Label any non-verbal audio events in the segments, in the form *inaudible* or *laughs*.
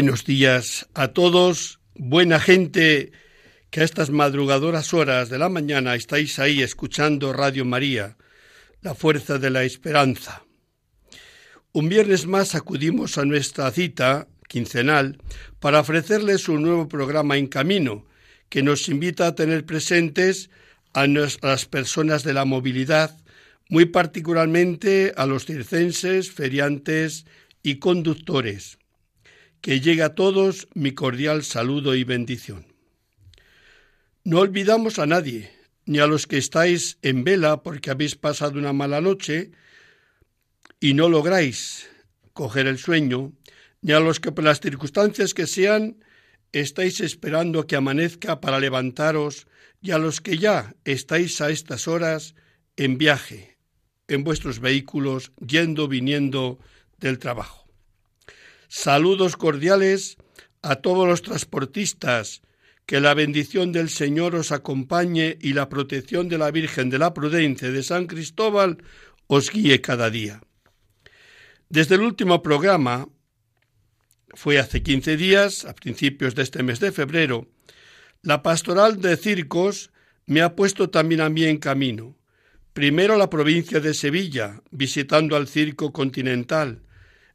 Buenos días a todos, buena gente que a estas madrugadoras horas de la mañana estáis ahí escuchando Radio María, la fuerza de la esperanza. Un viernes más acudimos a nuestra cita quincenal para ofrecerles un nuevo programa en camino que nos invita a tener presentes a las personas de la movilidad, muy particularmente a los circenses, feriantes y conductores que llegue a todos mi cordial saludo y bendición. No olvidamos a nadie, ni a los que estáis en vela porque habéis pasado una mala noche y no lográis coger el sueño, ni a los que por las circunstancias que sean estáis esperando que amanezca para levantaros, y a los que ya estáis a estas horas en viaje, en vuestros vehículos, yendo, viniendo del trabajo. Saludos cordiales a todos los transportistas. Que la bendición del Señor os acompañe y la protección de la Virgen de la Prudencia de San Cristóbal os guíe cada día. Desde el último programa, fue hace 15 días, a principios de este mes de febrero, la pastoral de circos me ha puesto también a mí en camino. Primero la provincia de Sevilla, visitando al Circo Continental,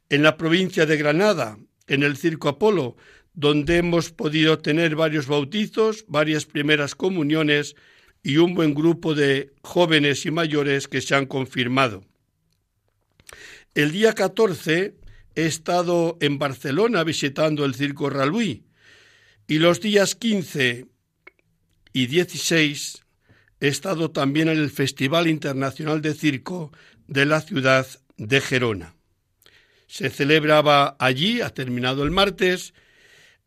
en la provincia de Granada, en el Circo Apolo, donde hemos podido tener varios bautizos, varias primeras comuniones y un buen grupo de jóvenes y mayores que se han confirmado. El día 14 he estado en Barcelona visitando el Circo Raluí y los días 15 y 16 he estado también en el Festival Internacional de Circo de la ciudad de Gerona se celebraba allí, ha terminado el martes,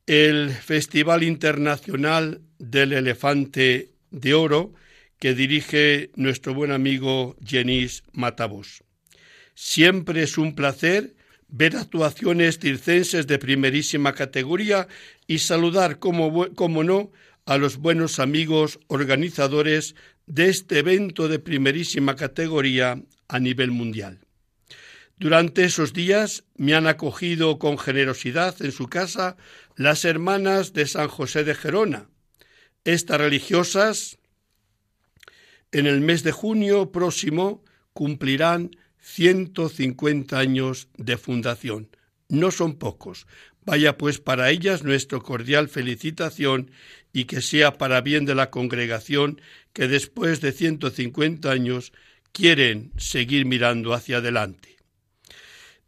el Festival Internacional del Elefante de Oro que dirige nuestro buen amigo Jenis Matavos. Siempre es un placer ver actuaciones circenses de primerísima categoría y saludar, como, como no, a los buenos amigos organizadores de este evento de primerísima categoría a nivel mundial. Durante esos días me han acogido con generosidad en su casa las hermanas de San José de Gerona. Estas religiosas en el mes de junio próximo cumplirán 150 años de fundación. No son pocos. Vaya pues para ellas nuestra cordial felicitación y que sea para bien de la congregación que después de 150 años quieren seguir mirando hacia adelante.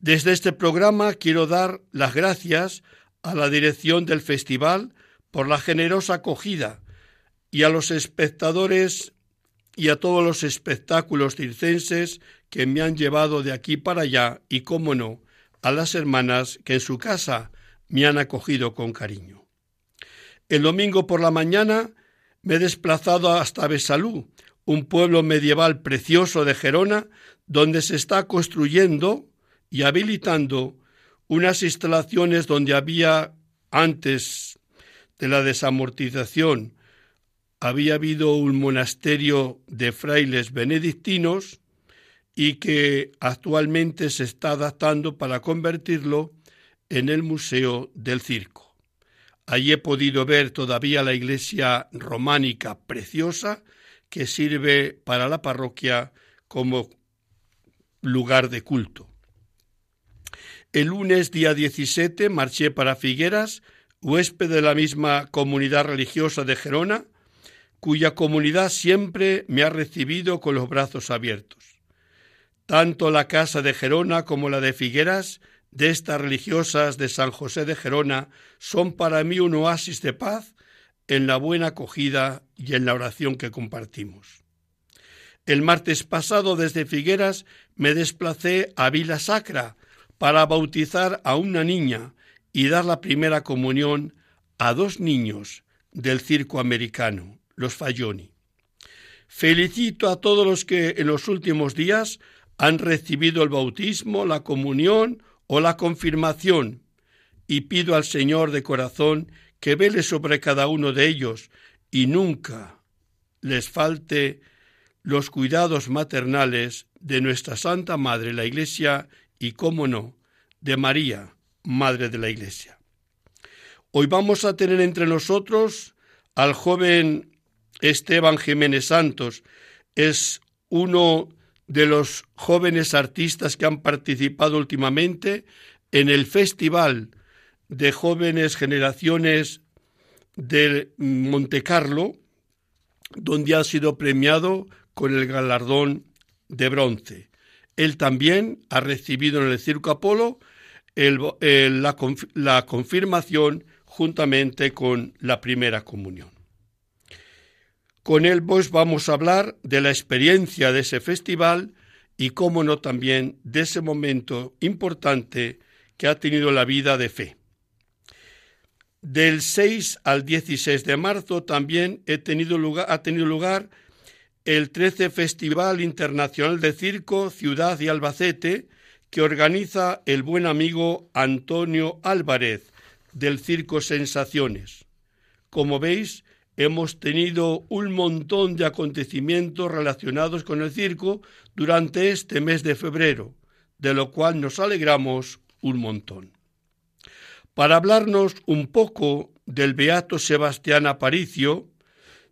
Desde este programa quiero dar las gracias a la dirección del festival por la generosa acogida y a los espectadores y a todos los espectáculos circenses que me han llevado de aquí para allá y, cómo no, a las hermanas que en su casa me han acogido con cariño. El domingo por la mañana me he desplazado hasta Besalú, un pueblo medieval precioso de Gerona, donde se está construyendo y habilitando unas instalaciones donde había antes de la desamortización había habido un monasterio de frailes benedictinos y que actualmente se está adaptando para convertirlo en el Museo del Circo. Allí he podido ver todavía la iglesia románica preciosa que sirve para la parroquia como lugar de culto. El lunes día 17 marché para Figueras, huésped de la misma comunidad religiosa de Gerona, cuya comunidad siempre me ha recibido con los brazos abiertos. Tanto la casa de Gerona como la de Figueras, de estas religiosas de San José de Gerona, son para mí un oasis de paz en la buena acogida y en la oración que compartimos. El martes pasado desde Figueras me desplacé a Vila Sacra, para bautizar a una niña y dar la primera comunión a dos niños del circo americano, los Fayoni. Felicito a todos los que en los últimos días han recibido el bautismo, la comunión o la confirmación y pido al Señor de corazón que vele sobre cada uno de ellos y nunca les falte los cuidados maternales de nuestra Santa Madre la Iglesia y, cómo no, de María, Madre de la Iglesia. Hoy vamos a tener entre nosotros al joven Esteban Jiménez Santos. Es uno de los jóvenes artistas que han participado últimamente en el Festival de Jóvenes Generaciones de Montecarlo, donde ha sido premiado con el galardón de bronce. Él también ha recibido en el Circo Apolo la, confirmación juntamente con la primera comunión. Con él pues vamos a hablar de la experiencia de ese festival y, cómo no, también de ese momento importante que ha tenido la vida de fe. Del 6 al 16 de marzo también ha tenido lugar el 13 Festival Internacional de Circo Ciudad y Albacete que organiza el buen amigo Antonio Álvarez del Circo Sensaciones. Como veis, hemos tenido un montón de acontecimientos relacionados con el circo durante este mes de febrero, de lo cual nos alegramos un montón. Para hablarnos un poco del Beato Sebastián Aparicio,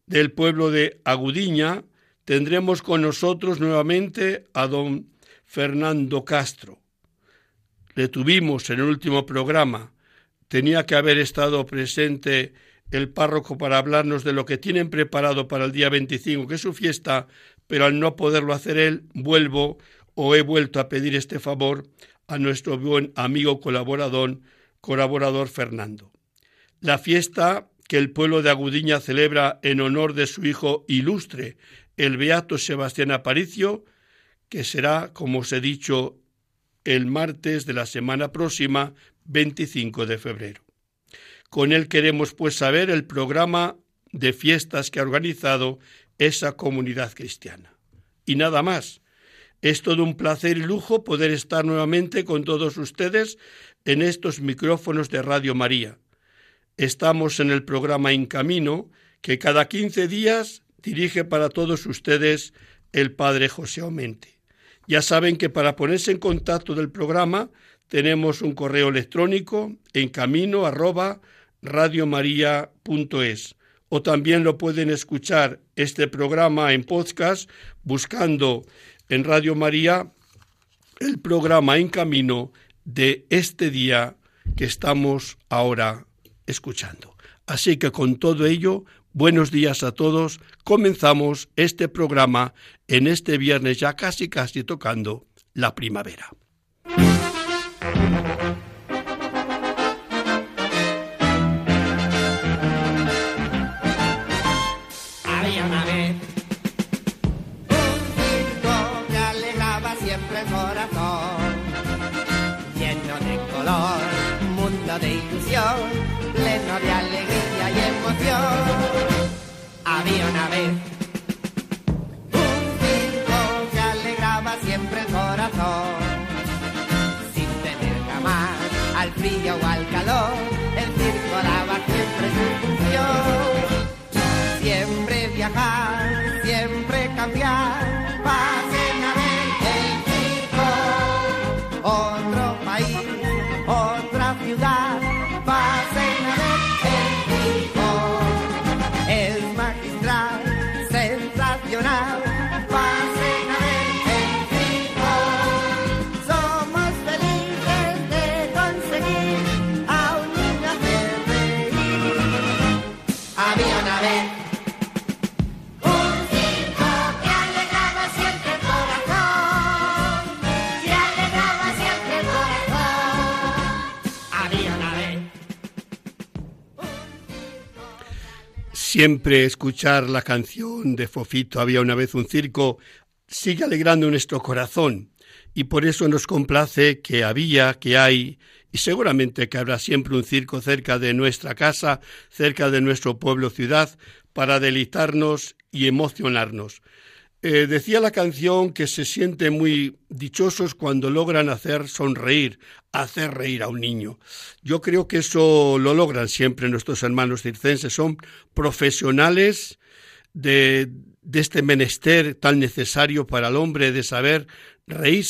del pueblo de Agudiña, tendremos con nosotros nuevamente a don Fernando Castro. Le tuvimos en el último programa. Tenía que haber estado presente el párroco para hablarnos de lo que tienen preparado para el día 25, que es su fiesta, pero al no poderlo hacer él, vuelvo o he vuelto a pedir este favor a nuestro buen amigo colaborador, colaborador Fernando. La fiesta que el pueblo de Agudiña celebra en honor de su hijo ilustre, el beato Sebastián Aparicio, que será, como os he dicho, el martes de la semana próxima, 25 de febrero. Con él queremos pues saber el programa de fiestas que ha organizado esa comunidad cristiana. Y nada más. Es todo un placer y lujo poder estar nuevamente con todos ustedes en estos micrófonos de Radio María. Estamos en el programa En Camino, que cada 15 días dirige para todos ustedes el Padre José Aumente. Ya saben que para ponerse en contacto del programa tenemos un correo electrónico en camino arroba o también lo pueden escuchar este programa en podcast buscando en Radio María el programa En Camino de este día que estamos ahora escuchando. Así que con todo ello, buenos días a todos. Comenzamos este programa en este viernes ya casi casi tocando la primavera. Había una vez. Un circo que alegraba siempre el corazón, sin tener jamás al frío o al calor, Siempre escuchar la canción de Fofito Había una vez un circo sigue alegrando nuestro corazón y por eso nos complace que había, que hay y seguramente que habrá siempre un circo cerca de nuestra casa, cerca de nuestro pueblo ciudad, para deleitarnos y emocionarnos. Eh, decía la canción que se sienten muy dichosos cuando logran hacer sonreír, hacer reír a un niño. Yo creo que eso lo logran siempre nuestros hermanos circenses. Son profesionales de, de este menester tan necesario para el hombre de saber reír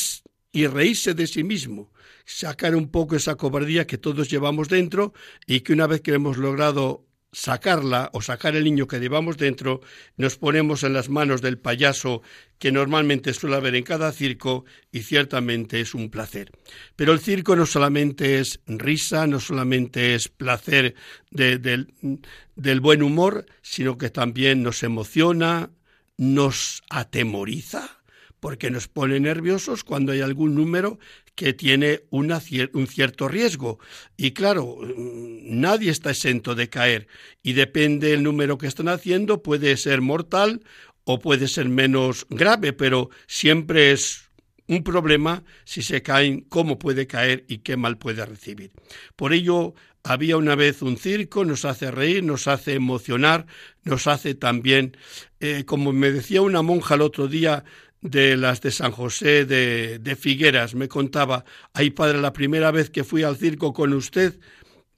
y reírse de sí mismo, sacar un poco esa cobardía que todos llevamos dentro y que una vez que hemos logrado sacarla o sacar el niño que llevamos dentro, nos ponemos en las manos del payaso que normalmente suele haber en cada circo y ciertamente es un placer. Pero el circo no solamente es risa, no solamente es placer del buen humor, sino que también nos emociona, nos atemoriza porque nos pone nerviosos cuando hay algún número que tiene un cierto riesgo. Y claro, mm, nadie está exento de caer y depende del número que están haciendo, puede ser mortal o puede ser menos grave, pero siempre es un problema si se caen, cómo puede caer y qué mal puede recibir. Por ello, había una vez un circo, nos hace reír, nos hace emocionar, nos hace también, eh, como me decía una monja el otro día, de las de San José de, de Figueras. Me contaba, ay padre, la primera vez que fui al circo con usted,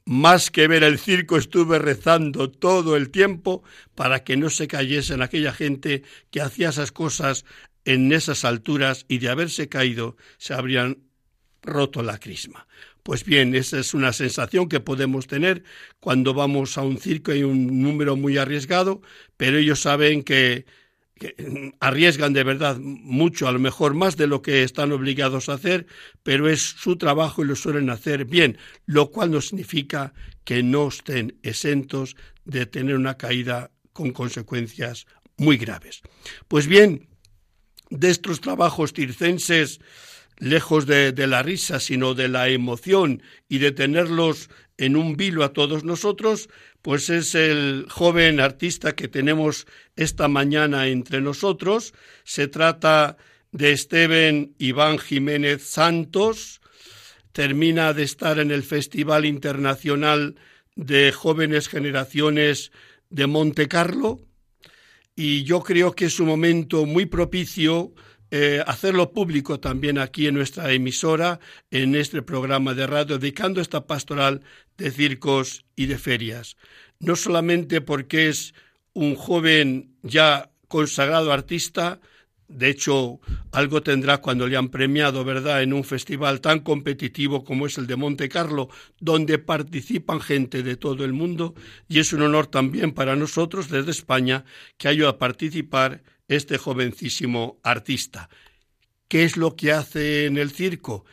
más que ver el circo estuve rezando todo el tiempo para que no se cayesen aquella gente que hacía esas cosas en esas alturas y de haberse caído se habrían roto la crisma. Pues bien, esa es una sensación que podemos tener cuando vamos a un circo y un número muy arriesgado, pero ellos saben que *clears throat* arriesgan de verdad mucho, a lo mejor más de lo que están obligados a hacer, pero es su trabajo y lo suelen hacer bien, lo cual no significa que no estén exentos de tener una caída con consecuencias muy graves. Pues bien, de estos trabajos circenses, lejos de, la risa, sino de la emoción y de tenerlos en un vilo a todos nosotros, pues es el joven artista que tenemos esta mañana entre nosotros. Se trata de Esteban Iván Jiménez Santos. Termina de estar en el Festival Internacional de Jóvenes Generaciones de Monte Carlo y yo creo que es un momento muy propicio eh, hacerlo público también aquí en nuestra emisora, en este programa de radio, dedicando esta pastoral de circos y de ferias. No solamente porque es un joven ya consagrado artista, de hecho, algo tendrá cuando le han premiado, ¿verdad?, en un festival tan competitivo como es el de Monte Carlo, donde participan gente de todo el mundo, y es un honor también para nosotros desde España que haya a participar este jovencísimo artista. ¿Qué es lo que hace en el circo?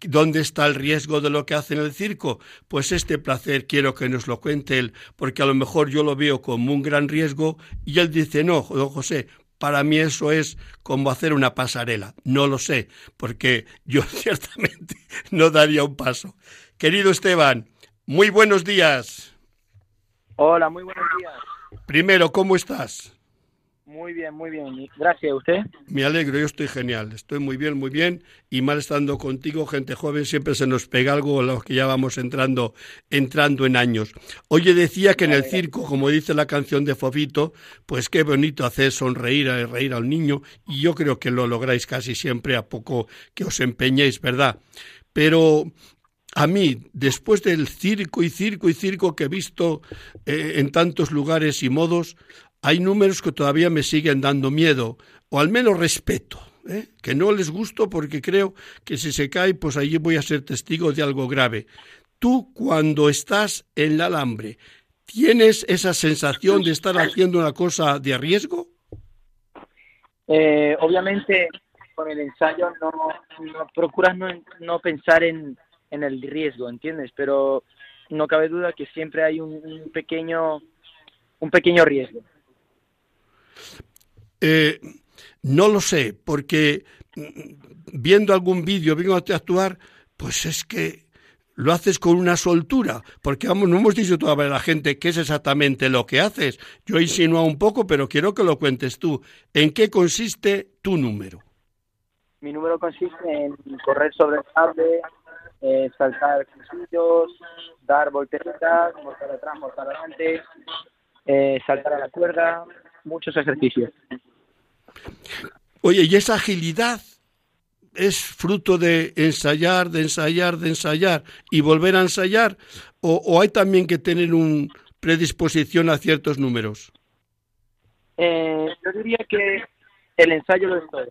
¿Dónde está el riesgo de lo que hace en el circo? Pues este placer quiero que nos lo cuente él, porque a lo mejor yo lo veo como un gran riesgo y él dice, no, don José, para mí eso es como hacer una pasarela. No lo sé, porque yo *laughs* ciertamente no daría un paso. Querido Esteban, muy buenos días. Hola, muy buenos días. Primero, ¿cómo estás? Muy bien, muy bien. Gracias. ¿Usted? Me alegro, yo estoy genial. Estoy muy bien, muy bien. Y mal estando contigo, gente joven, siempre se nos pega algo a los que ya vamos entrando, entrando en años. Oye, decía que en el circo, como dice la canción de Fofito, pues qué bonito hacer sonreír, a reír al niño. Y yo creo que lo lográis casi siempre a poco que os empeñéis, ¿verdad? Pero a mí, después del circo y circo y circo que he visto eh, en tantos lugares y modos, hay números que todavía me siguen dando miedo, o al menos respeto, ¿eh? que no les gusto porque creo que si se cae, pues allí voy a ser testigo de algo grave. Tú, cuando estás en el alambre, ¿tienes esa sensación de estar haciendo una cosa de riesgo? Eh, obviamente, con el ensayo no, procuras no, pensar en, el riesgo, ¿entiendes? Pero no cabe duda que siempre hay un pequeño un pequeño riesgo. Eh, no lo sé, porque mm, viendo algún vídeo, viendo a actuar, pues es que lo haces con una soltura, porque vamos, no hemos dicho todavía a la gente qué es exactamente lo que haces. Yo he insinuado un poco, pero quiero que lo cuentes tú. ¿En qué consiste tu número? mi número consiste en correr sobre el sable, eh, saltar cuchillos, dar volteretas, mortar atrás, mortar adelante, eh, saltar a la cuerda, muchos ejercicios. Oye, ¿y esa agilidad es fruto de ensayar, de ensayar, de ensayar y volver a ensayar? ¿O, hay también que tener una predisposición a ciertos números? Eh, yo diría que el ensayo lo es todo.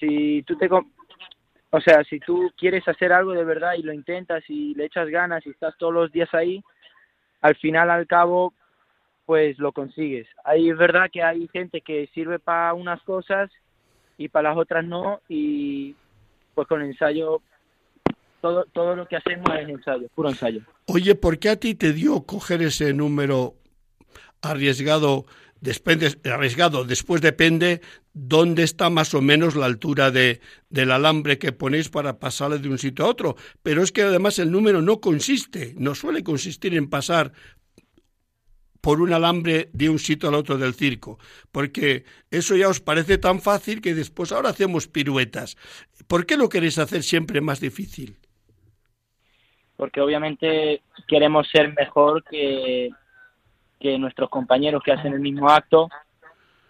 Si tú te, o sea, si tú quieres hacer algo de verdad y lo intentas y le echas ganas y estás todos los días ahí, al final, al cabo, pues lo consigues. Ahí es verdad que hay gente que sirve para unas cosas y para las otras no y pues con ensayo todo, todo lo que hacemos es ensayo, puro ensayo. Oye, ¿por qué a ti te dio coger ese número arriesgado Después, arriesgado. Después depende dónde está más o menos la altura de, del alambre que ponéis para pasarle de un sitio a otro. Pero es que además el número no consiste, no suele consistir en pasar por un alambre de un sitio al otro del circo, porque eso ya os parece tan fácil que después ahora hacemos piruetas. ¿Por qué lo queréis hacer siempre más difícil? Porque obviamente queremos ser mejor que, que nuestros compañeros que hacen el mismo acto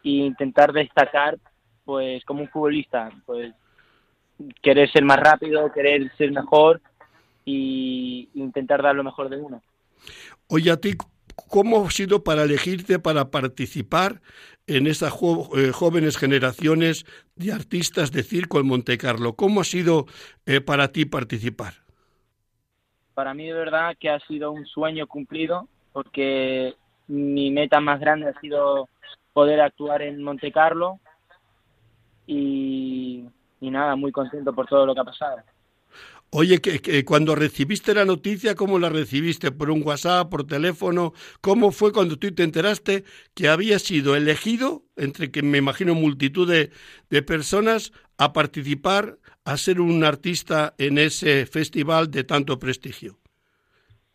e intentar destacar pues como un futbolista pues querer ser más rápido querer ser mejor y intentar dar lo mejor de uno oye a ti cómo ha sido para elegirte para participar en esas eh, jóvenes generaciones de artistas de circo en Monte Carlo cómo ha sido eh, para ti participar para mí de verdad que ha sido un sueño cumplido porque mi meta más grande ha sido poder actuar en Monte Carlo y, nada, muy contento por todo lo que ha pasado. Oye, que, cuando recibiste la noticia, ¿cómo la recibiste? ¿Por un WhatsApp, por teléfono? ¿Cómo fue cuando tú te enteraste que había sido elegido, entre que me imagino multitud de, de personas, a participar, a ser un artista en ese festival de tanto prestigio?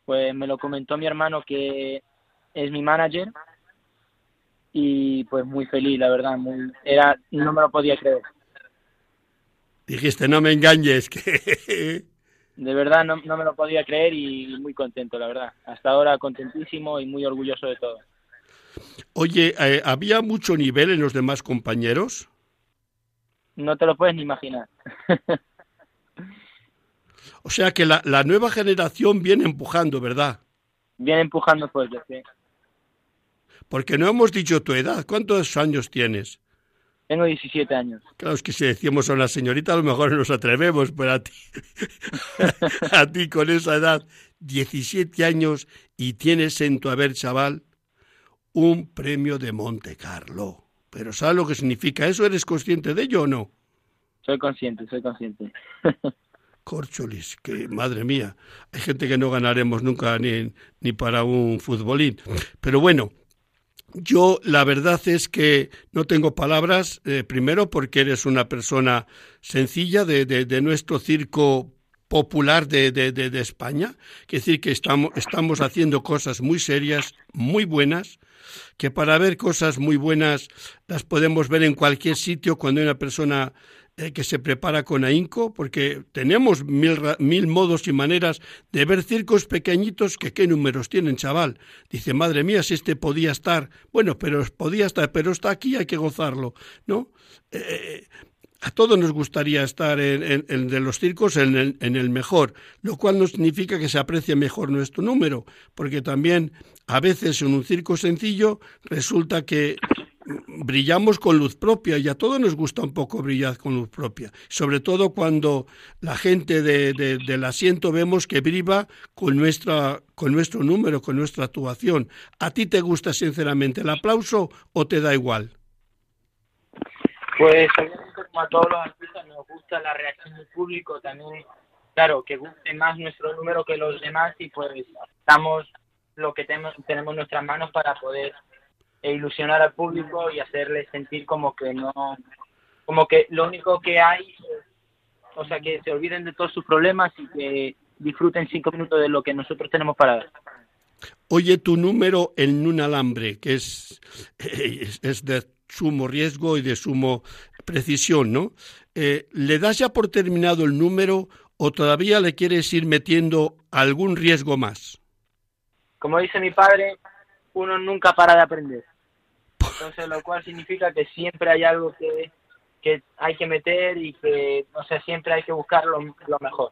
Pues me lo comentó mi hermano que es mi manager y pues muy feliz, la verdad, muy, era, no me lo podía creer. Dijiste, no me engañes, *laughs* que... De verdad no, no me lo podía creer y muy contento, la verdad. Hasta ahora contentísimo y muy orgulloso de todo. Oye, eh, ¿había mucho nivel en los demás compañeros? No te lo puedes ni imaginar. *laughs* o sea que la, la nueva generación viene empujando, ¿verdad? Viene empujando pues, sí. Porque no hemos dicho tu edad. ¿Cuántos años tienes? Tengo 17 años. Claro, es que si decimos a una señorita a lo mejor nos atrevemos, pero a ti, *laughs* a ti con esa edad, 17 años y tienes en tu haber, chaval, un premio de Monte Carlo. Pero ¿sabes lo que significa eso? ¿Eres consciente de ello o no? Soy consciente, soy consciente. *laughs* Corcholis, que madre mía, hay gente que no ganaremos nunca ni, ni para un futbolín. Pero bueno, yo la verdad es que no tengo palabras, eh, primero porque eres una persona sencilla de, de, nuestro circo popular de, de, España, que decir que estamos, estamos haciendo cosas muy serias, muy buenas, que para ver cosas muy buenas las podemos ver en cualquier sitio cuando hay una persona eh, que se prepara con ahínco, porque tenemos mil, mil modos y maneras de ver circos pequeñitos que qué números tienen, chaval. Dice, madre mía, si este podía estar, bueno, pero podía estar, pero está aquí, hay que gozarlo, ¿no? Eh, a todos nos gustaría estar en, en, de los circos en el, en el, mejor, lo cual no significa que se aprecie mejor nuestro número, porque también a veces en un circo sencillo resulta que brillamos con luz propia y a todos nos gusta un poco brillar con luz propia, sobre todo cuando la gente de, del asiento vemos que brilla con, nuestra, con nuestro número, con nuestra actuación. ¿A ti te gusta sinceramente el aplauso o te da igual? Pues como a todos los artistas nos gusta la reacción del público, también, claro, que guste más nuestro número que los demás y pues damos lo que tenemos, tenemos en nuestras manos para poder e ilusionar al público y hacerles sentir como que no, como que lo único que hay, o sea, que se olviden de todos sus problemas y que disfruten cinco minutos de lo que nosotros tenemos para dar. Oye, tu número en un alambre, que es, es, de sumo riesgo y de sumo precisión, ¿no? Eh, ¿Le das ya por terminado el número o todavía le quieres ir metiendo algún riesgo más? Como dice mi padre, uno nunca para de aprender. Entonces, lo cual significa que siempre hay algo que, que hay que meter y que, o sea, siempre hay que buscar lo, lo mejor.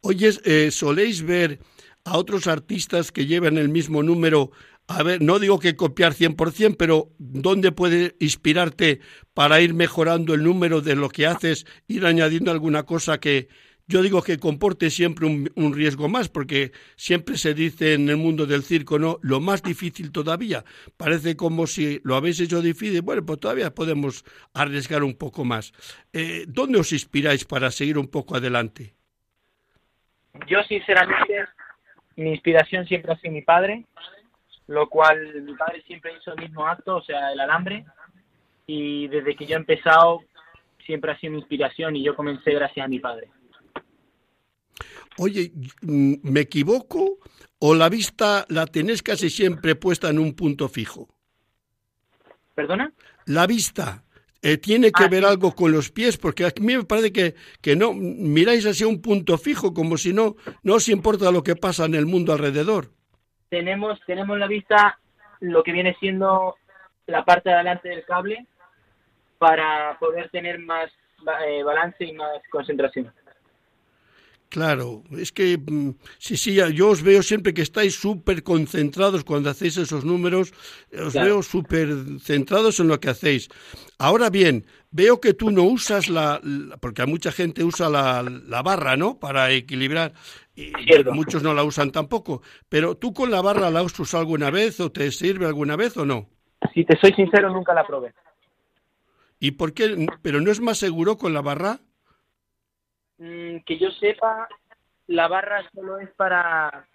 Oye, eh, ¿soléis ver a otros artistas que llevan el mismo número? A ver, no digo que copiar 100%, pero ¿dónde puede inspirarte para ir mejorando el número de lo que haces, ir añadiendo alguna cosa que, yo digo que comporte siempre un, riesgo más, porque siempre se dice en el mundo del circo, ¿no? Lo más difícil todavía. Parece como si lo habéis hecho difícil, bueno, pues todavía podemos arriesgar un poco más. Eh, ¿Dónde os inspiráis para seguir un poco adelante? Yo, sinceramente, mi inspiración siempre ha sido mi padre, lo cual mi padre siempre hizo el mismo acto, o sea, el alambre, y desde que yo he empezado siempre ha sido mi inspiración y yo comencé gracias a mi padre. Oye, mm, ¿me equivoco o la vista la tenés casi siempre puesta en un punto fijo? ¿Perdona? La vista. Eh, tiene que ah, ver algo con los pies, porque a mí me parece que, que no miráis hacia un punto fijo, como si no, no os importa lo que pasa en el mundo alrededor. Tenemos, tenemos la vista lo que viene siendo la parte de adelante del cable para poder tener más eh, balance y más concentración. Claro, es que mm, sí, sí, yo os veo siempre que estáis súper concentrados cuando hacéis esos números, os veo súper centrados en lo que hacéis. Ahora bien, veo que tú no usas la, porque mucha gente usa la, la barra, ¿no? Para equilibrar, y muchos no la usan tampoco, pero tú con la barra la usas alguna vez o te sirve alguna vez o no? Si te soy sincero, nunca la probé. ¿Y por qué? ¿Pero no es más seguro con la barra? Mm, que yo sepa, la barra solo es para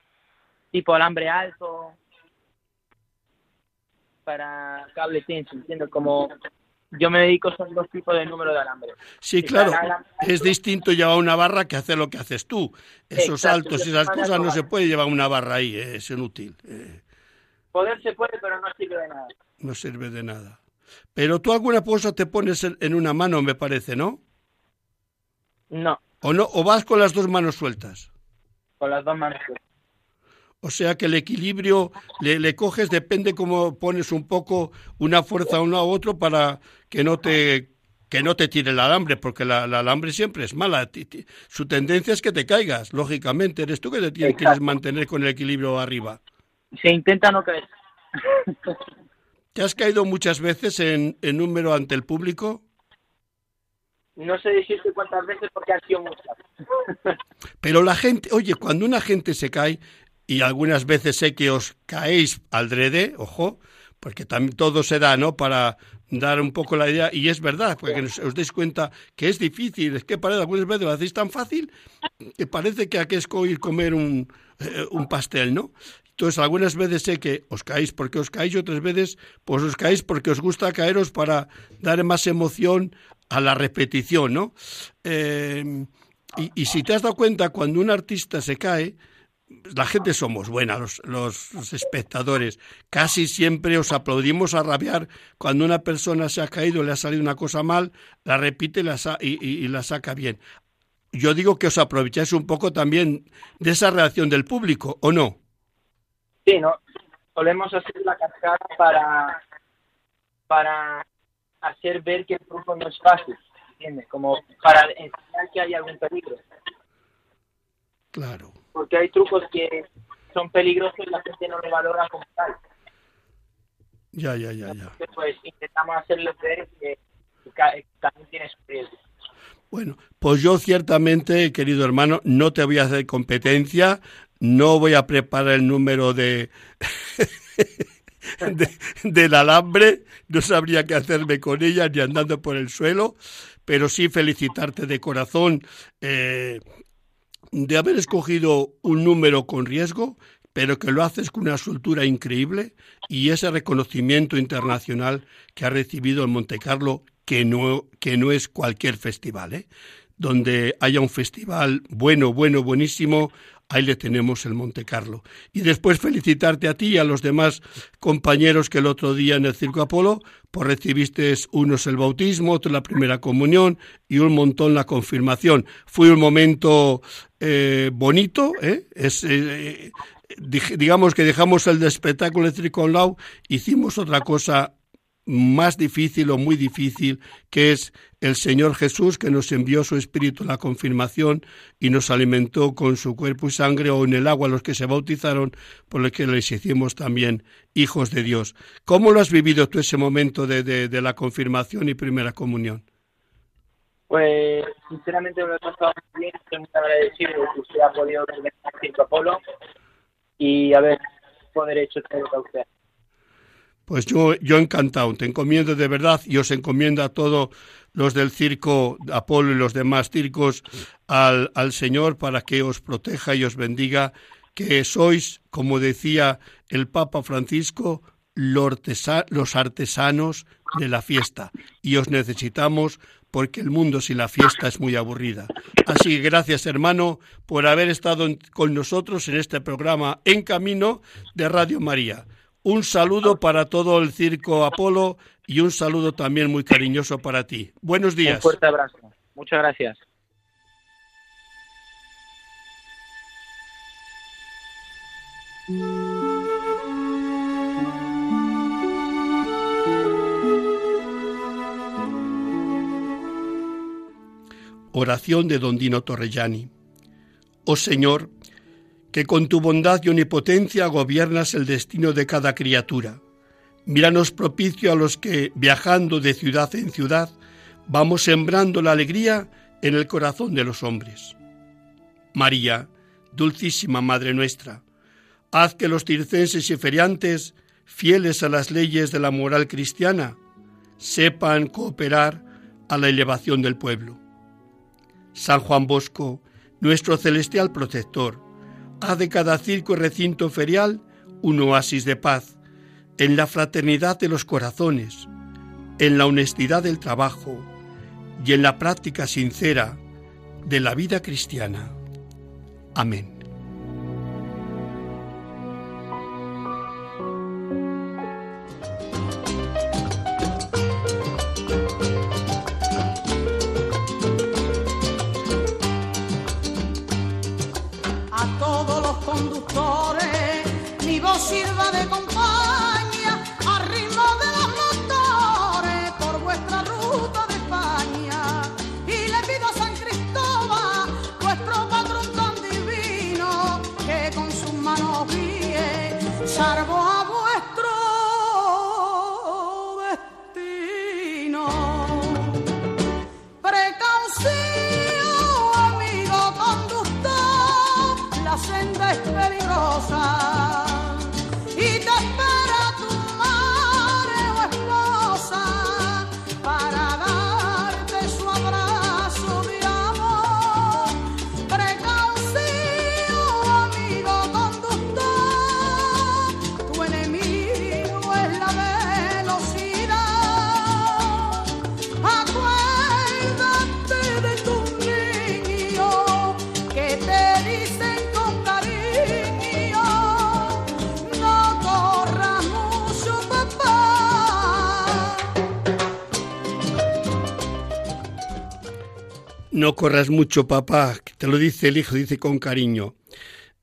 tipo alambre alto, para cable tenso, entiendo, como yo me dedico son dos tipos de número de alambre. Sí, claro, es distinto llevar una barra que hacer lo que haces tú. Esos saltos y esas cosas no se puede llevar una barra ahí, eh, es inútil. Eh. Poder se puede, pero no sirve de nada. No sirve de nada. Pero tú alguna cosa te pones en una mano, me parece, ¿no? No. ¿O no? ¿O vas con las dos manos sueltas? Con las dos manos sueltas. O sea que el equilibrio le, le, coges, depende cómo pones un poco una fuerza a uno a otro para que no te que no te tire el alambre, porque la, el alambre siempre es mala. Su tendencia es que te caigas, lógicamente. Eres tú que te tienes, quieres mantener con el equilibrio arriba. Se intenta no caer. ¿Te has caído muchas veces en, en número ante el público? No sé decirte cuántas veces porque han sido muchas. *laughs* Pero la gente, oye, cuando una gente se cae, y algunas veces sé que os caéis al drede, ojo, porque también todo se da, ¿no? Para dar un poco la idea, y es verdad, porque os, deis cuenta que es difícil, es que parece, algunas veces lo hacéis tan fácil que parece que aquí es ir comer un, eh, un pastel, ¿no? Entonces, algunas veces sé que os caéis porque os caéis y otras veces pues os caéis porque os gusta caeros para dar más emoción a la repetición, ¿no? Eh, y, si te has dado cuenta, cuando un artista se cae, la gente somos buena, los, espectadores. Casi siempre os aplaudimos a rabiar cuando una persona se ha caído, le ha salido una cosa mal, la repite y, la saca bien. Yo digo que os aprovecháis un poco también de esa reacción del público, ¿o no? Sí, no. Solemos hacer la cascada para, para hacer ver que el truco no es fácil, ¿entiendes? Como para enseñar que hay algún peligro. Claro. Porque hay trucos que son peligrosos y la gente no lo valora como tal. Ya, ya, ya, ya. pues intentamos hacerles ver que, también tiene su riesgo. Bueno, pues yo ciertamente, querido hermano, no te voy a hacer competencia, no voy a preparar el número de *laughs* del alambre, no sabría qué hacerme con ella ni andando por el suelo, pero sí felicitarte de corazón eh, de haber escogido un número con riesgo, pero que lo haces con una soltura increíble y ese reconocimiento internacional que ha recibido el Monte Carlo, que no, que no es cualquier festival. ¿eh? donde haya un festival bueno, bueno, buenísimo, ahí le tenemos el Monte Carlo. Y después felicitarte a ti y a los demás compañeros que el otro día en el Circo Apolo, pues recibiste unos el bautismo, otros la primera comunión y un montón la confirmación. Fue un momento eh, bonito, ¿eh? Es, eh, digamos que dejamos el de espectáculo de Circo Lau, hicimos otra cosa más difícil o muy difícil, que es el Señor Jesús que nos envió su Espíritu la confirmación y nos alimentó con su cuerpo y sangre o en el agua los que se bautizaron, por lo que les hicimos también hijos de Dios. ¿Cómo lo has vivido tú ese momento de, de, la confirmación y primera comunión? Pues sinceramente me lo he pasado muy bien, estoy muy agradecido de que usted ha podido venir al Circo Apolo y haber poder hecho todo lo que usted. Pues yo, yo encantado, te encomiendo de verdad y os encomiendo a todos los del circo Apolo y los demás circos al, al Señor para que os proteja y os bendiga, que sois, como decía el Papa Francisco, los artesanos de la fiesta y os necesitamos porque el mundo sin la fiesta es muy aburrida. Así que gracias hermano por haber estado con nosotros en este programa En Camino de Radio María. Un saludo para todo el Circo Apolo y un saludo también muy cariñoso para ti. Buenos días. Un fuerte abrazo. Muchas gracias. Oración de Don Dino Torrellani. Oh Señor, que con tu bondad y omnipotencia gobiernas el destino de cada criatura. Míranos propicio a los que, viajando de ciudad en ciudad, vamos sembrando la alegría en el corazón de los hombres. María, dulcísima Madre nuestra, haz que los circenses y feriantes, fieles a las leyes de la moral cristiana, sepan cooperar a la elevación del pueblo. San Juan Bosco, nuestro celestial protector, haz de cada circo y recinto ferial un oasis de paz, en la fraternidad de los corazones, en la honestidad del trabajo y en la práctica sincera de la vida cristiana. Amén. No corras mucho, papá, te lo dice el hijo, dice con cariño.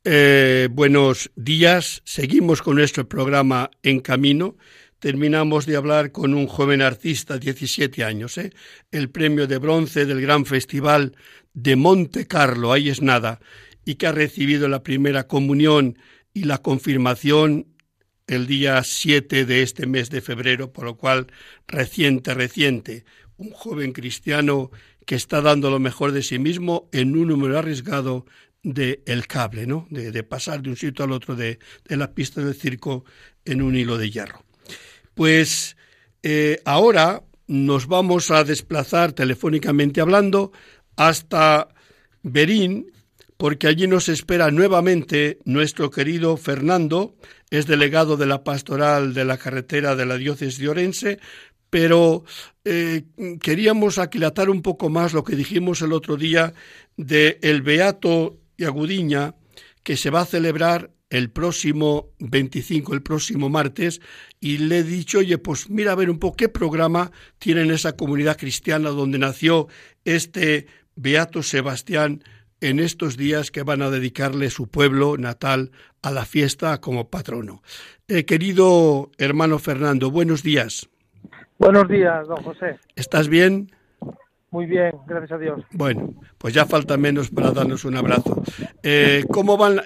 Eh, buenos días, seguimos con nuestro programa En Camino. Terminamos de hablar con un joven artista, 17 años, ¿eh? el premio de bronce del gran festival de Monte Carlo, ahí es nada, y que ha recibido la primera comunión y la confirmación el día 7 de este mes de febrero, por lo cual reciente, reciente, un joven cristiano que está dando lo mejor de sí mismo en un número arriesgado de el cable, ¿no? De, pasar de un sitio al otro de, la pista del circo en un hilo de hierro. Pues eh, ahora nos vamos a desplazar telefónicamente hablando hasta Berín, porque allí nos espera nuevamente nuestro querido Fernando, es delegado de la pastoral de la carretera de la diócesis de Orense, pero eh, queríamos aquilatar un poco más lo que dijimos el otro día de el Beato y Agudiña, que se va a celebrar el próximo 25, el próximo martes, y le he dicho, oye, pues mira a ver un poco qué programa tiene en esa comunidad cristiana donde nació este Beato Sebastián en estos días que van a dedicarle su pueblo natal a la fiesta como patrono. Eh, querido hermano Fernando, buenos días. Buenos días, don José. ¿Estás bien? Muy bien, gracias a Dios. Bueno, pues ya falta menos para darnos un abrazo. Eh, ¿Cómo van?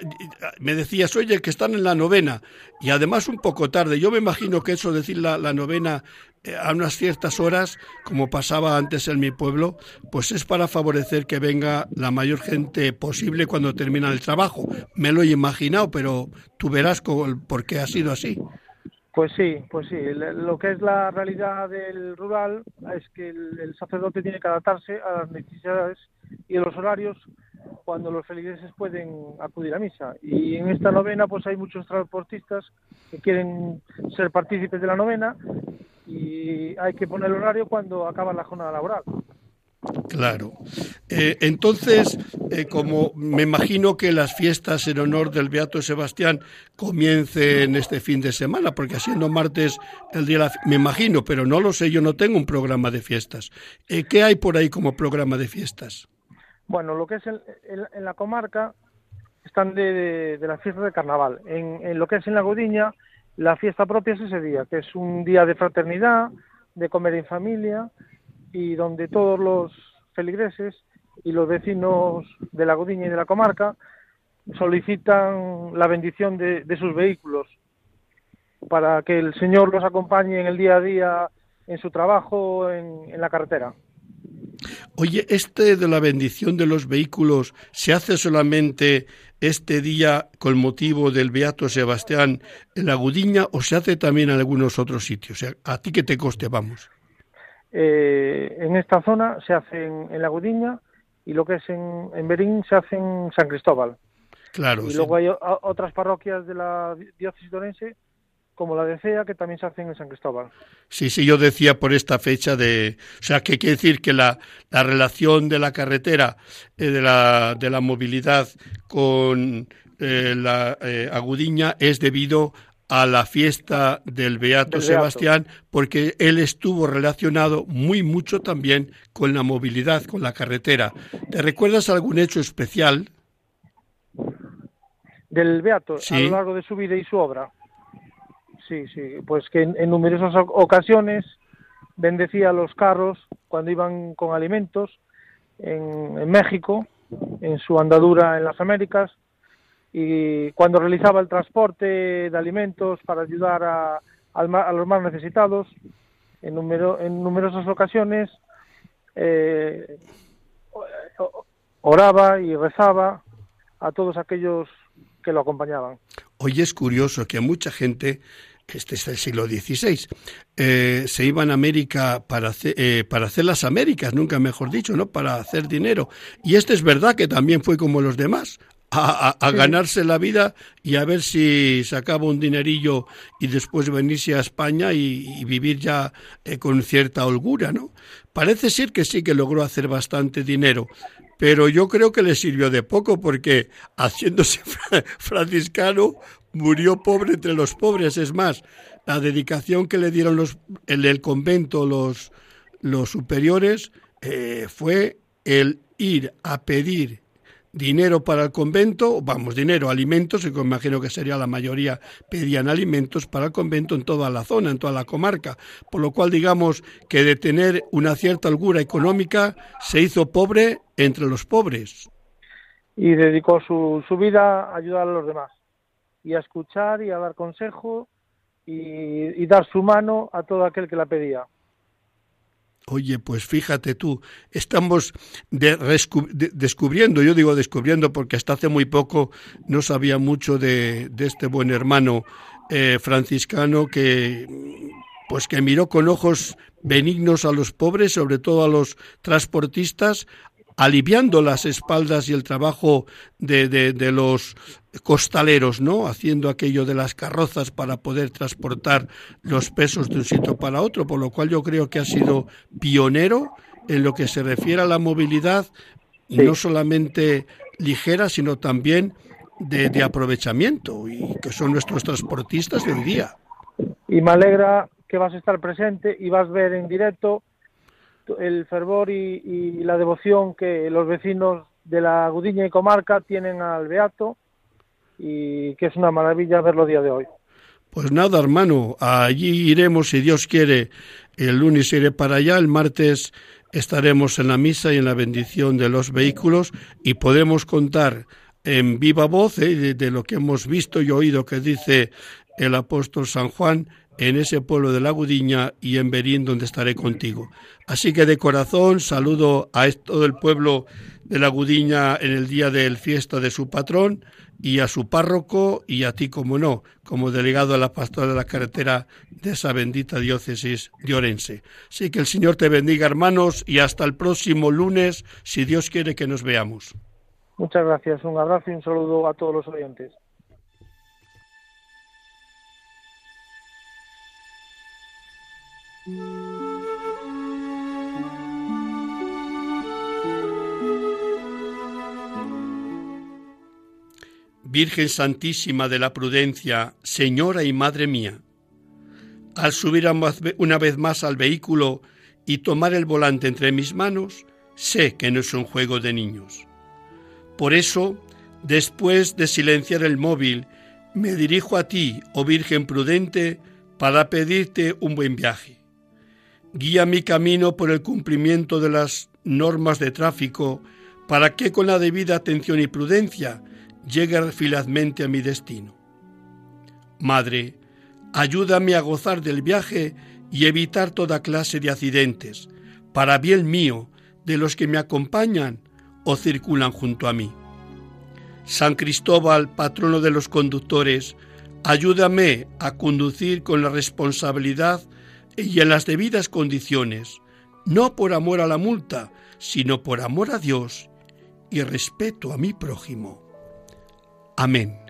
Me decías, oye, que están en la novena y además un poco tarde. Yo me imagino que eso, decir la, novena eh, a unas ciertas horas, como pasaba antes en mi pueblo, pues es para favorecer que venga la mayor gente posible cuando termina el trabajo. Me lo he imaginado, pero tú verás por qué ha sido así. Pues sí, pues sí. Lo que es la realidad del rural es que el, sacerdote tiene que adaptarse a las necesidades y a los horarios cuando los feligreses pueden acudir a misa. Y en esta novena pues hay muchos transportistas que quieren ser partícipes de la novena y hay que poner el horario cuando acaba la jornada laboral. Claro. Eh, entonces, eh, como me imagino que las fiestas en honor del Beato Sebastián comiencen este fin de semana, porque siendo martes el día, me imagino, pero no lo sé, yo no tengo un programa de fiestas. Eh, ¿Qué hay por ahí como programa de fiestas? Bueno, lo que es en la comarca están de, de, la fiesta de carnaval. En, en lo que es en la Godiña, la fiesta propia es ese día, que es un día de fraternidad, de comer en familia y donde todos los feligreses y los vecinos de la Godiña y de la comarca solicitan la bendición de, sus vehículos para que el Señor los acompañe en el día a día en su trabajo en, la carretera. Oye, ¿este de la bendición de los vehículos se hace solamente este día con motivo del Beato Sebastián en la Gudiña o se hace también en algunos otros sitios? ¿A ti que te coste, vamos? Eh, en esta zona se hace en, La Gudiña y lo que es en, en, Berín se hace en San Cristóbal. Claro. Y luego hay otras parroquias de la diócesis de como la de Cea, que también se hacen en San Cristóbal. Sí, sí, yo decía por esta fecha de... O sea, que quiere decir que la, la relación de la carretera, eh, de, la, de la movilidad con eh, la Agudiña es debido a la fiesta del Beato, Sebastián, porque él estuvo relacionado muy mucho también con la movilidad, con la carretera. ¿Te recuerdas algún hecho especial? Del Beato, a lo largo de su vida y su obra. Sí, sí, pues que en, numerosas ocasiones bendecía los carros cuando iban con alimentos en México, en su andadura en las Américas, y cuando realizaba el transporte de alimentos para ayudar a, los más necesitados, en, en numerosas ocasiones eh, oraba y rezaba a todos aquellos que lo acompañaban. Hoy es curioso que mucha gente, este es el siglo XVI, eh, se iban a América para hacer, eh, para hacer las Américas, nunca mejor dicho, ¿no? Para hacer dinero. Y este es verdad que también fue como los demás a, ganarse la vida y a ver si sacaba un dinerillo y después venirse a España y, vivir ya eh, con cierta holgura, ¿no? Parece ser que sí que logró hacer bastante dinero, pero yo creo que le sirvió de poco porque haciéndose *laughs* franciscano murió pobre entre los pobres. Es más, la dedicación que le dieron los, el, el convento los, los superiores eh, fue el ir a pedir dinero para el convento, vamos, dinero, alimentos, que me imagino que sería la mayoría, pedían alimentos para el convento en toda la zona, en toda la comarca, por lo cual digamos que de tener una cierta holgura económica se hizo pobre entre los pobres. Y dedicó su, su vida a ayudar a los demás, y a escuchar y a dar consejo y, y dar su mano a todo aquel que la pedía. Oye, pues fíjate tú, estamos descubriendo, yo digo descubriendo porque hasta hace muy poco no sabía mucho de, este buen hermano eh, franciscano que pues que miró con ojos benignos a los pobres, sobre todo a los transportistas, aliviando las espaldas y el trabajo de, de, los costaleros, ¿no? Haciendo aquello de las carrozas para poder transportar los pesos de un sitio para otro, por lo cual yo creo que ha sido pionero en lo que se refiere a la movilidad, no solamente ligera, sino también de, de, aprovechamiento, y que son nuestros transportistas de hoy día. Y me alegra que vas a estar presente y vas a ver en directo el fervor y, la devoción que los vecinos de la Gudiña y comarca tienen al Beato y que es una maravilla verlo día de hoy. Pues nada, hermano, allí iremos si Dios quiere. El lunes iré para allá, el martes estaremos en la misa y en la bendición de los vehículos y podemos contar en viva voz eh, de, lo que hemos visto y oído que dice el apóstol San Juan en ese pueblo de la Gudiña y en Berín donde estaré contigo. Así que de corazón saludo a todo el pueblo de la Gudiña en el día del fiesta de su patrón y a su párroco y a ti como no, como delegado a la pastora de la carretera de esa bendita diócesis de Orense. Así que el Señor te bendiga hermanos y hasta el próximo lunes si Dios quiere que nos veamos. Muchas gracias, un abrazo y un saludo a todos los oyentes. Virgen Santísima de la Prudencia, Señora y Madre mía, al subir una vez más al vehículo y tomar el volante entre mis manos, sé que no es un juego de niños. Por eso, después de silenciar el móvil, me dirijo a ti, oh Virgen prudente, para pedirte un buen viaje. Guía mi camino por el cumplimiento de las normas de tráfico para que con la debida atención y prudencia llegue filazmente a mi destino. Madre, ayúdame a gozar del viaje y evitar toda clase de accidentes, para bien mío, de los que me acompañan o circulan junto a mí. San Cristóbal, patrono de los conductores, ayúdame a conducir con la responsabilidad y en las debidas condiciones, no por amor a la multa, sino por amor a Dios y respeto a mi prójimo. Amén.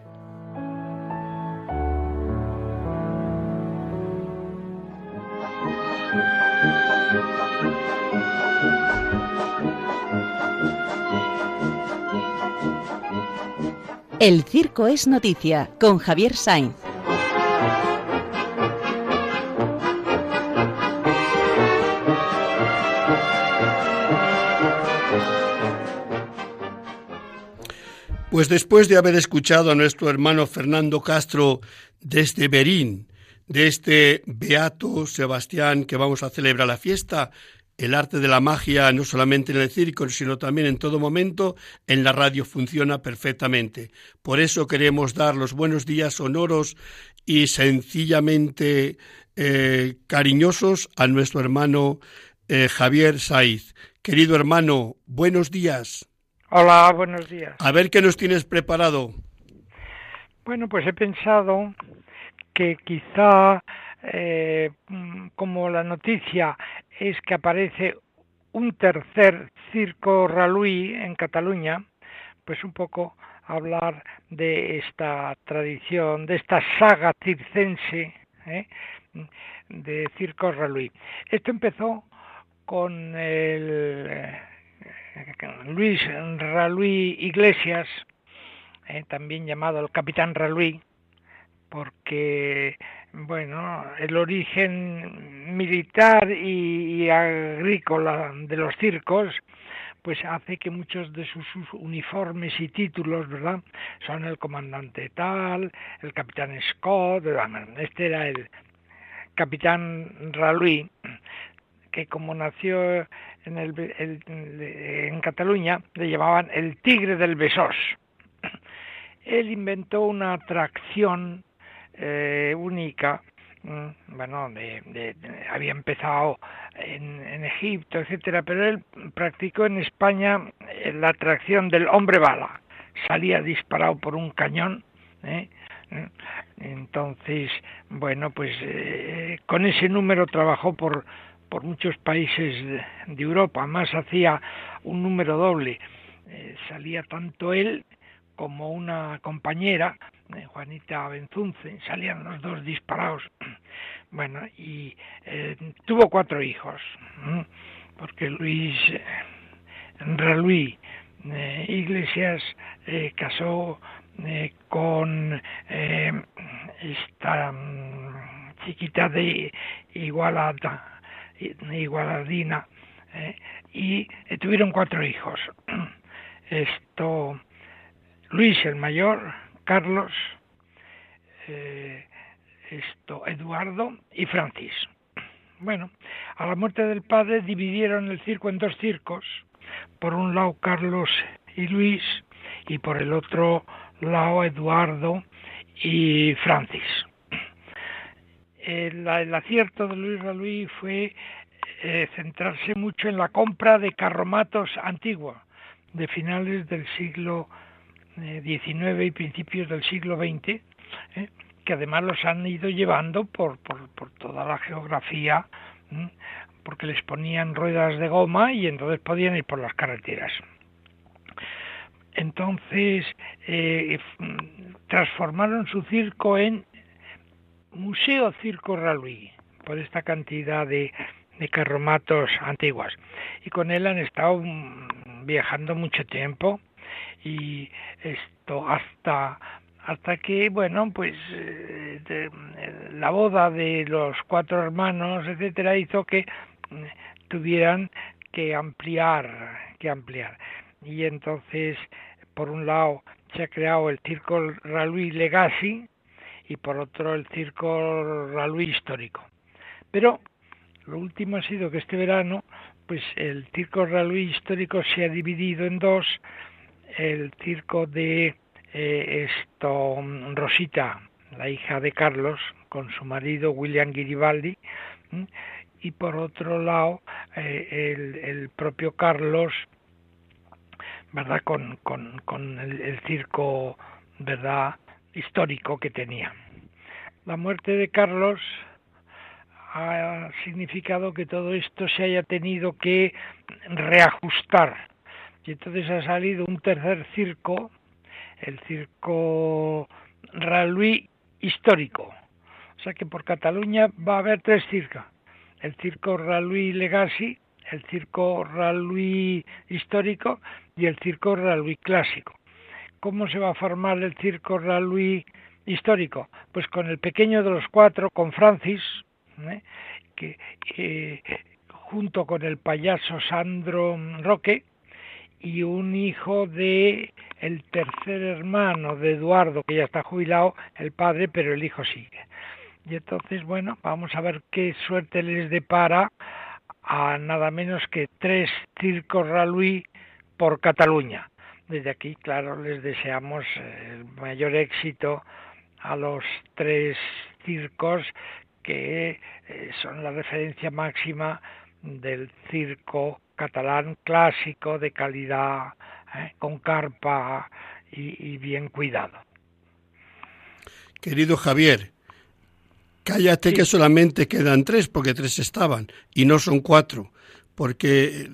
El circo es noticia con Javier Sainz. Pues después de haber escuchado a nuestro hermano Fernando Castro desde Berín, de este Beato Sebastián que vamos a celebrar la fiesta, el arte de la magia no solamente en el circo, sino también en todo momento, en la radio funciona perfectamente. Por eso queremos dar los buenos días sonoros y sencillamente eh, cariñosos a nuestro hermano eh, Javier Saiz. Querido hermano, buenos días. Hola, buenos días. A ver qué nos tienes preparado. Bueno, pues he pensado que quizá, eh, como la noticia es que aparece un tercer circo Raluí en Cataluña, pues un poco hablar de esta tradición, de esta saga circense ¿eh? de circo Raluí. Esto empezó con el Luis Raluí Iglesias, eh, también llamado el Capitán Raluí, porque bueno, el origen militar y, agrícola de los circos pues hace que muchos de sus, uniformes y títulos, ¿verdad? Son el comandante tal, el capitán Scott, este era el capitán Raluí, que como nació en, el, en Cataluña le llamaban el tigre del Besós. Él inventó una atracción eh, única, mm, bueno, de, había empezado en, en, Egipto, etcétera, pero él practicó en España eh, la atracción del hombre bala. Salía disparado por un cañón, ¿eh? entonces, bueno, pues con ese número trabajó por por muchos países de, Europa, más hacía un número doble. Eh, salía tanto él como una compañera, eh, Juanita Benzunce, salían los dos disparados. *clears throat* Bueno, y eh, tuvo cuatro hijos, porque Luis, Luis Iglesias casó con esta mm, chiquita de Igualada, Igualadina, y tuvieron cuatro hijos. *clears throat* Esto Luis el mayor, Carlos, eh, esto, Eduardo y Francis. Bueno, a la muerte del padre dividieron el circo en dos circos, por un lado Carlos y Luis y por el otro lado Eduardo y Francis. El, acierto de Luis Luis fue eh, centrarse mucho en la compra de carromatos antiguos de finales del siglo XIX y principios del siglo XX, ¿eh? que además los han ido llevando por, por, por toda la geografía, porque les ponían ruedas de goma y entonces podían ir por las carreteras. Entonces eh, transformaron su circo en Museo Circo Raluí, por esta cantidad de, de carromatos antiguas. Y con él han estado mm, viajando mucho tiempo y esto hasta hasta que bueno pues eh, la boda de los cuatro hermanos etcétera hizo que mm, tuvieran que ampliar que ampliar y entonces por un lado se ha creado el circo Ralui Legacy y por otro el circo Ralui histórico. Pero lo último ha sido que este verano pues el circo Ralui histórico se ha dividido en dos. El circo de eh, Rosita, la hija de Carlos, con su marido William Giribaldi, y por otro lado eh, el, propio Carlos, verdad, con, con, el, circo, verdad, histórico que tenía. La muerte de Carlos ha significado que todo esto se haya tenido que reajustar y entonces ha salido un tercer circo, el circo Raluí histórico. O sea que por Cataluña va a haber tres circos. El circo Raluí Legacy, el circo Raluí histórico y el circo Raluí clásico. ¿Cómo se va a formar el circo Raluí histórico? Pues con el pequeño de los cuatro, con Francis, ¿eh? que junto con el payaso Sandro Roque, y un hijo de el tercer hermano de Eduardo, que ya está jubilado, el padre, pero el hijo sigue. Y entonces, bueno, vamos a ver qué suerte les depara a nada menos que tres circos Raluí por Cataluña. Desde aquí, claro, les deseamos el mayor éxito a los tres circos que eh, son la referencia máxima del circo catalán clásico de calidad, ¿eh? con carpa y, bien cuidado. Querido Javier, cállate que solamente quedan tres, porque tres estaban, y no son cuatro, porque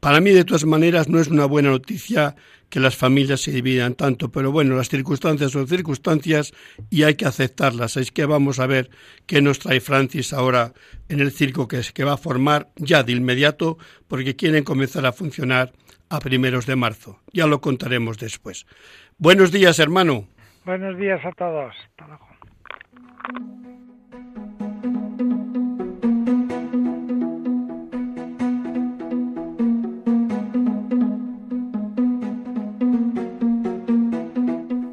para mí de todas maneras no es una buena noticia que las familias se dividan tanto, pero bueno, las circunstancias son circunstancias y hay que aceptarlas. Es que vamos a ver qué nos trae Francis ahora en el circo que, va a formar ya de inmediato, porque quieren comenzar a funcionar a primeros de marzo. Ya lo contaremos después. Buenos días, hermano. Buenos días a todos.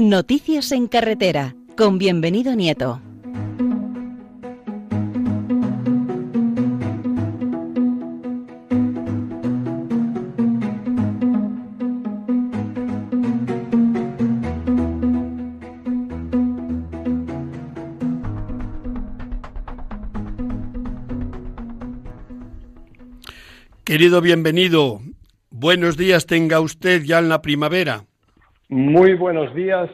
Noticias en carretera, con bienvenido Nieto. Querido bienvenido, buenos días tenga usted ya en la primavera. Muy buenos días,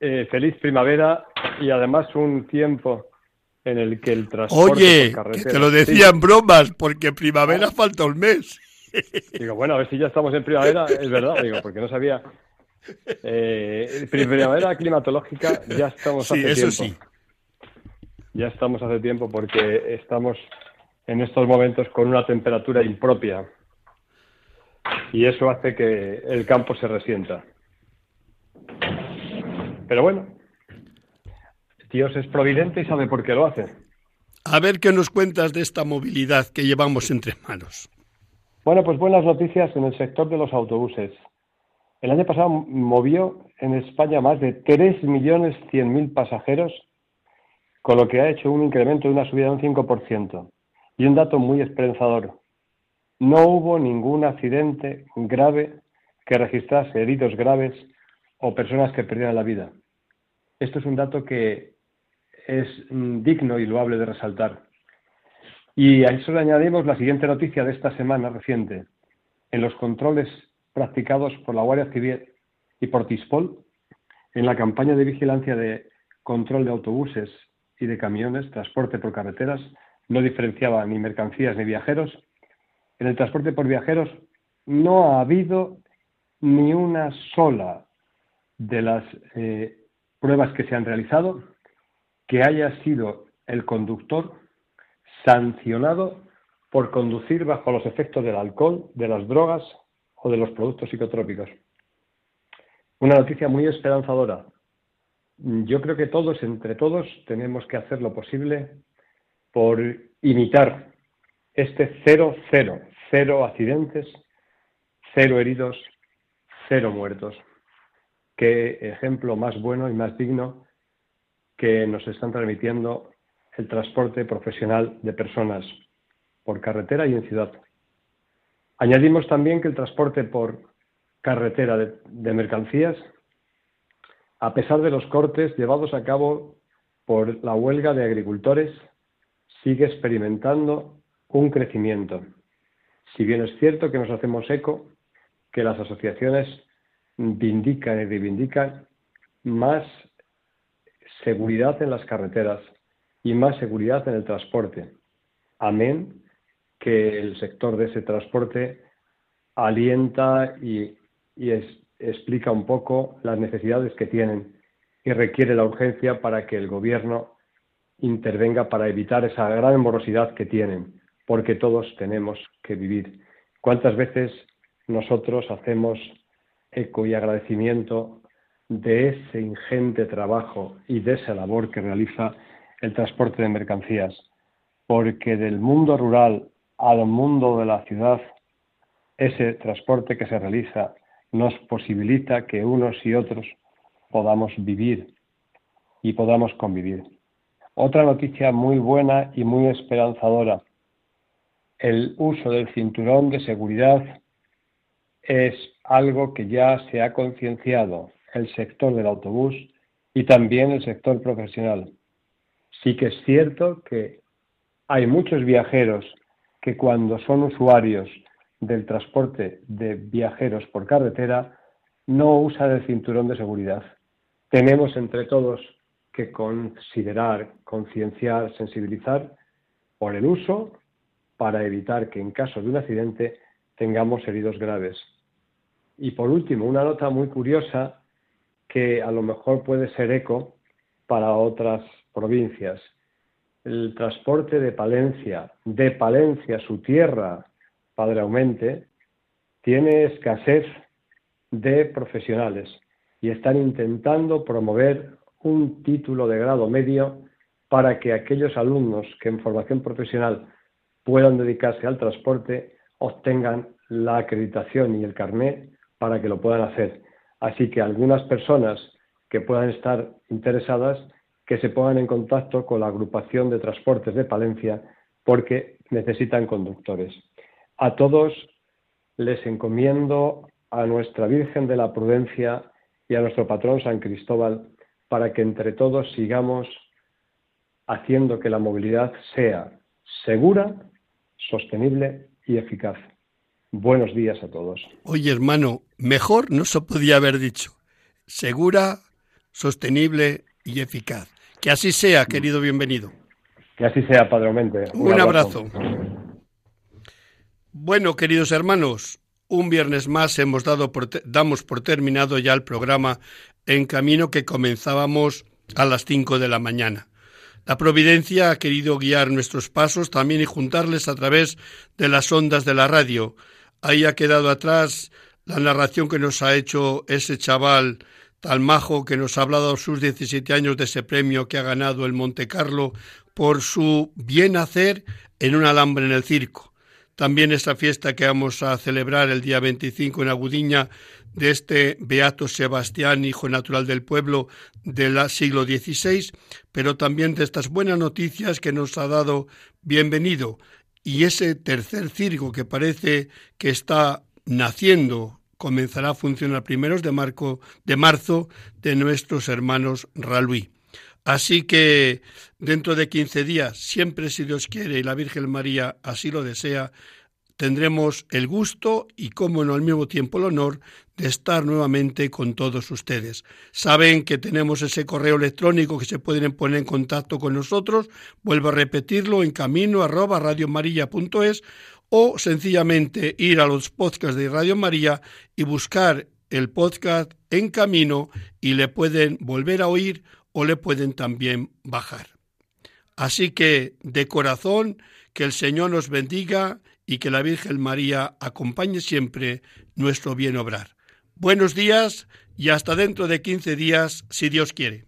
eh, feliz primavera y además un tiempo en el que el transporte Oye, que te lo decían bromas, porque primavera falta un mes. Digo, bueno, a ver si ya estamos en primavera, es verdad, digo, porque no sabía. Eh, primavera climatológica ya estamos hace eso tiempo. Sí. Ya estamos hace tiempo porque estamos en estos momentos con una temperatura impropia y eso hace que el campo se resienta. Pero bueno, Dios es providente y sabe por qué lo hace. A ver qué nos cuentas de esta movilidad que llevamos entre manos. Bueno, pues buenas noticias en el sector de los autobuses. El año pasado movió en España más de 3.100.000 pasajeros, con lo que ha hecho un incremento de una subida de un 5%. Y un dato muy esperanzador. No hubo ningún accidente grave que registrase heridos graves o personas que perdieran la vida. Esto es un dato que es mm, digno y loable de resaltar. Y a eso le añadimos la siguiente noticia de esta semana reciente. En los controles practicados por la Guardia Civil y por TISPOL, en la campaña de vigilancia de control de autobuses y de camiones, transporte por carreteras, no diferenciaba ni mercancías ni viajeros. En el transporte por viajeros no ha habido ni una sola de las eh, pruebas que se han realizado que haya sido el conductor sancionado por conducir bajo los efectos del alcohol, de las drogas o de los productos psicotrópicos. Una noticia muy esperanzadora. Yo creo que todos, entre todos, tenemos que hacer lo posible por imitar este cero, cero, cero accidentes, cero heridos, cero muertos. Qué ejemplo más bueno y más digno que nos están transmitiendo el transporte profesional de personas por carretera y en ciudad. Añadimos también que el transporte por carretera de, mercancías, a pesar de los cortes llevados a cabo por la huelga de agricultores, sigue experimentando un crecimiento. Si bien es cierto que nos hacemos eco, que las asociaciones vindican y reivindican más seguridad en las carreteras y más seguridad en el transporte. Amén que el sector de ese transporte alienta y, explica un poco las necesidades que tienen y requiere la urgencia para que el gobierno intervenga para evitar esa gran morosidad que tienen, porque todos tenemos que vivir. ¿Cuántas veces nosotros hacemos eco y agradecimiento de ese ingente trabajo y de esa labor que realiza el transporte de mercancías? Porque del mundo rural al mundo de la ciudad, ese transporte que se realiza nos posibilita que unos y otros podamos vivir y podamos convivir. Otra noticia muy buena y muy esperanzadora. El uso del cinturón de seguridad es algo que ya se ha concienciado el sector del autobús y también el sector profesional. Sí que es cierto que hay muchos viajeros que cuando son usuarios del transporte de viajeros por carretera no usan el cinturón de seguridad. Tenemos entre todos que considerar, concienciar, sensibilizar por el uso para evitar que en caso de un accidente tengamos heridos graves. Y por último, una nota muy curiosa que a lo mejor puede ser eco para otras provincias. El transporte de Palencia, de Palencia, su tierra, Padre Aumente, tiene escasez de profesionales y están intentando promover un título de grado medio para que aquellos alumnos que en formación profesional puedan dedicarse al transporte obtengan la acreditación y el carné para que lo puedan hacer. Así que algunas personas que puedan estar interesadas que se pongan en contacto con la agrupación de transportes de Palencia porque necesitan conductores. A todos les encomiendo a nuestra Virgen de la Prudencia y a nuestro patrón San Cristóbal para que entre todos sigamos haciendo que la movilidad sea segura, sostenible y eficaz. Buenos días a todos. Oye, hermano, mejor no se podía haber dicho. Segura, sostenible y eficaz. Que así sea, querido bienvenido. Que así sea, Padre Aumente. Un, abrazo. Bueno, queridos hermanos, un viernes más hemos dado damos por terminado ya el programa En Camino que comenzábamos a las cinco de la mañana. La providencia ha querido guiar nuestros pasos también y juntarles a través de las ondas de la radio. Ahí ha quedado atrás la narración que nos ha hecho ese chaval tal majo que nos ha hablado a sus 17 años de ese premio que ha ganado el Monte Carlo por su bien hacer en un alambre en el circo. También esa fiesta que vamos a celebrar el día 25 en Agudiña de este Beato Sebastián, hijo natural del pueblo del siglo XVI, pero también de estas buenas noticias que nos ha dado bienvenido y ese tercer circo que parece que está naciendo comenzará a funcionar primeros de, marco, de marzo de nuestros hermanos Raluí. Así que dentro de 15 días, siempre si Dios quiere y la Virgen María así lo desea, tendremos el gusto y, como no, al mismo tiempo el honor de estar nuevamente con todos ustedes. Saben que tenemos ese correo electrónico que se pueden poner en contacto con nosotros. Vuelvo a repetirlo en camino arroba radiomaria.es o sencillamente ir a los podcasts de Radio María y buscar el podcast en camino y le pueden volver a oír o le pueden también bajar. Así que de corazón que el Señor nos bendiga y que la Virgen María acompañe siempre nuestro bien obrar. Buenos días y hasta dentro de 15 días, si Dios quiere.